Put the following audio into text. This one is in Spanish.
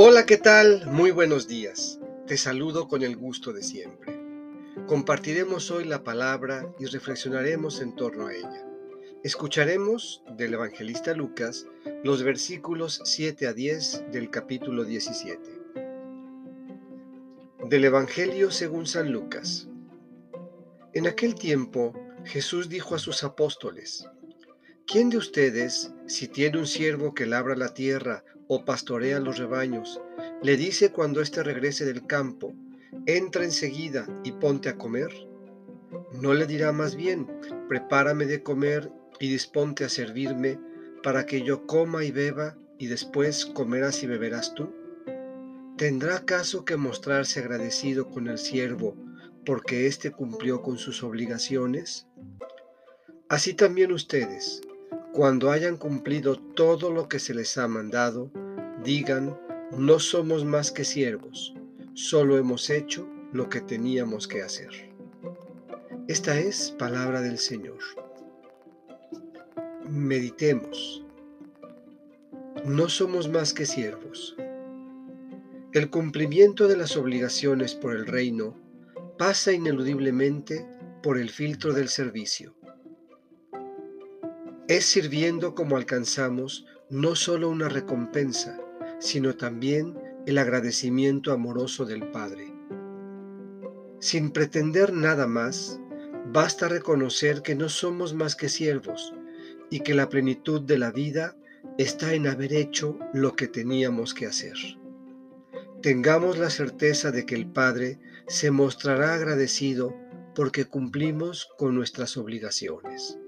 Hola, ¿qué tal? Muy buenos días. Te saludo con el gusto de siempre. Compartiremos hoy la palabra y reflexionaremos en torno a ella. Escucharemos del evangelista Lucas los versículos 7 a 10 del capítulo 17. Del Evangelio según San Lucas. En aquel tiempo Jesús dijo a sus apóstoles, ¿Quién de ustedes, si tiene un siervo que labra la tierra o pastorea los rebaños, le dice cuando éste regrese del campo, entra enseguida y ponte a comer? ¿No le dirá más bien, prepárame de comer y disponte a servirme, para que yo coma y beba, y después comerás y beberás tú? ¿Tendrá acaso que mostrarse agradecido con el siervo porque éste cumplió con sus obligaciones? Así también ustedes, cuando hayan cumplido todo lo que se les ha mandado, digan, no somos más que siervos, solo hemos hecho lo que teníamos que hacer. Esta es palabra del Señor. Meditemos. No somos más que siervos. El cumplimiento de las obligaciones por el reino pasa ineludiblemente por el filtro del servicio. Es sirviendo como alcanzamos no solo una recompensa, sino también el agradecimiento amoroso del Padre. Sin pretender nada más, basta reconocer que no somos más que siervos y que la plenitud de la vida está en haber hecho lo que teníamos que hacer. Tengamos la certeza de que el Padre se mostrará agradecido porque cumplimos con nuestras obligaciones.